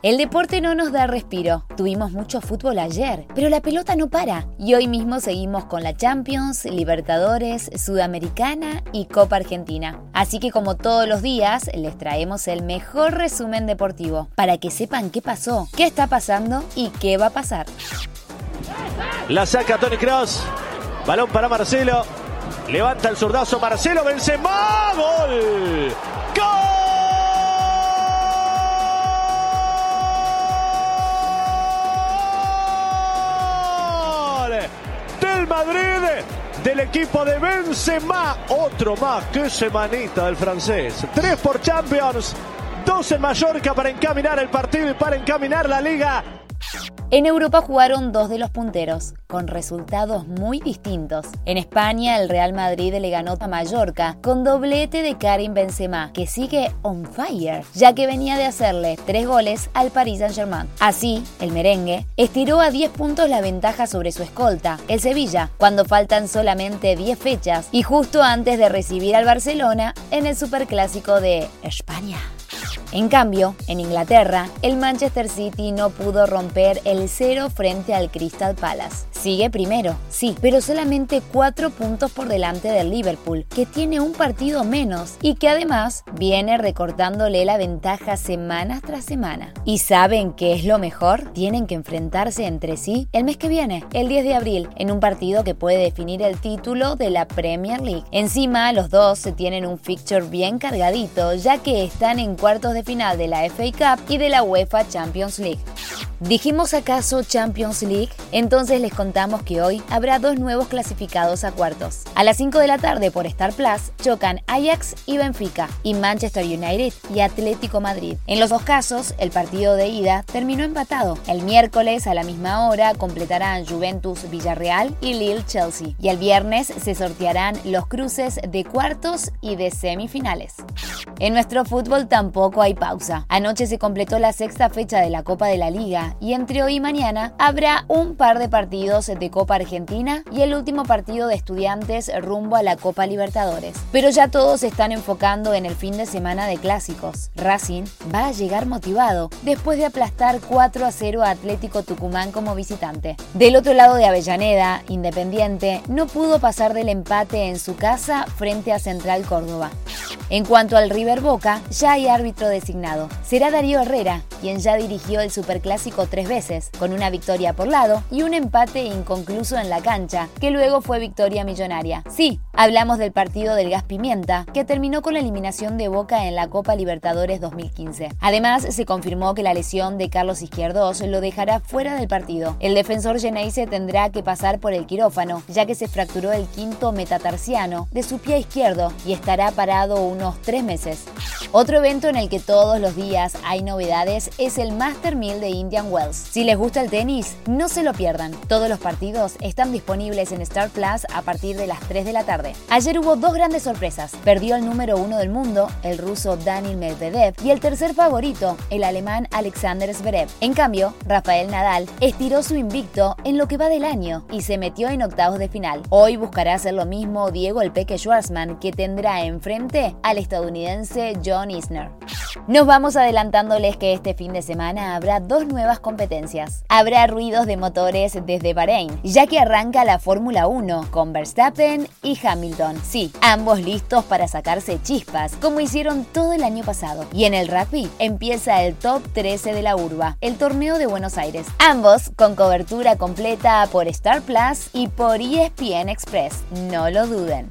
El deporte no nos da respiro. Tuvimos mucho fútbol ayer, pero la pelota no para. Y hoy mismo seguimos con la Champions, Libertadores, Sudamericana y Copa Argentina. Así que como todos los días, les traemos el mejor resumen deportivo para que sepan qué pasó, qué está pasando y qué va a pasar. La saca Tony Cross. Balón para Marcelo. Levanta el zurdazo Marcelo Benzema. Gol. Gol. Del equipo de Benzema. Otro más que semanita del francés. Tres por Champions, dos en Mallorca para encaminar el partido y para encaminar la liga. En Europa jugaron dos de los punteros, con resultados muy distintos. En España, el Real Madrid le ganó a Mallorca con doblete de Karim Benzema, que sigue on fire, ya que venía de hacerle tres goles al Paris Saint-Germain. Así, el merengue estiró a 10 puntos la ventaja sobre su escolta, el Sevilla, cuando faltan solamente 10 fechas y justo antes de recibir al Barcelona en el Superclásico de España. En cambio, en Inglaterra, el Manchester City no pudo romper el cero frente al Crystal Palace. Sigue primero, sí, pero solamente cuatro puntos por delante del Liverpool, que tiene un partido menos y que además viene recortándole la ventaja semana tras semana. ¿Y saben qué es lo mejor? Tienen que enfrentarse entre sí el mes que viene, el 10 de abril, en un partido que puede definir el título de la Premier League. Encima, los dos se tienen un fixture bien cargadito, ya que están en cuartos de final de la FA Cup y de la UEFA Champions League. ¿Dijimos acaso Champions League? Entonces les contamos que hoy habrá dos nuevos clasificados a cuartos. A las 5 de la tarde por Star Plus chocan Ajax y Benfica y Manchester United y Atlético Madrid. En los dos casos, el partido de ida terminó empatado. El miércoles a la misma hora completarán Juventus Villarreal y Lille Chelsea. Y el viernes se sortearán los cruces de cuartos y de semifinales. En nuestro fútbol tampoco hay pausa. Anoche se completó la sexta fecha de la Copa de la Liga y entre hoy y mañana habrá un par de partidos de Copa Argentina y el último partido de estudiantes rumbo a la Copa Libertadores. Pero ya todos están enfocando en el fin de semana de clásicos. Racing va a llegar motivado después de aplastar 4 a 0 a Atlético Tucumán como visitante. Del otro lado de Avellaneda, Independiente no pudo pasar del empate en su casa frente a Central Córdoba. En cuanto al River Boca, ya hay árbitro designado. Será Darío Herrera, quien ya dirigió el Superclásico tres veces, con una victoria por lado y un empate inconcluso en la cancha, que luego fue victoria millonaria. Sí, hablamos del partido del Gas Pimienta, que terminó con la eliminación de Boca en la Copa Libertadores 2015. Además, se confirmó que la lesión de Carlos Izquierdos lo dejará fuera del partido. El defensor Geneise tendrá que pasar por el quirófano, ya que se fracturó el quinto metatarsiano de su pie izquierdo y estará parado un unos tres meses. Otro evento en el que todos los días hay novedades es el Master 1000 de Indian Wells. Si les gusta el tenis, no se lo pierdan. Todos los partidos están disponibles en Star Plus a partir de las 3 de la tarde. Ayer hubo dos grandes sorpresas. Perdió el número uno del mundo, el ruso Daniel Medvedev, y el tercer favorito, el alemán Alexander Zverev. En cambio, Rafael Nadal estiró su invicto en lo que va del año y se metió en octavos de final. Hoy buscará hacer lo mismo Diego El Peque Schwarzman, que tendrá enfrente al estadounidense John Isner. Nos vamos adelantándoles que este fin de semana habrá dos nuevas competencias. Habrá ruidos de motores desde Bahrein, ya que arranca la Fórmula 1 con Verstappen y Hamilton. Sí, ambos listos para sacarse chispas, como hicieron todo el año pasado. Y en el rugby empieza el top 13 de la urba, el torneo de Buenos Aires. Ambos con cobertura completa por Star Plus y por ESPN Express. No lo duden.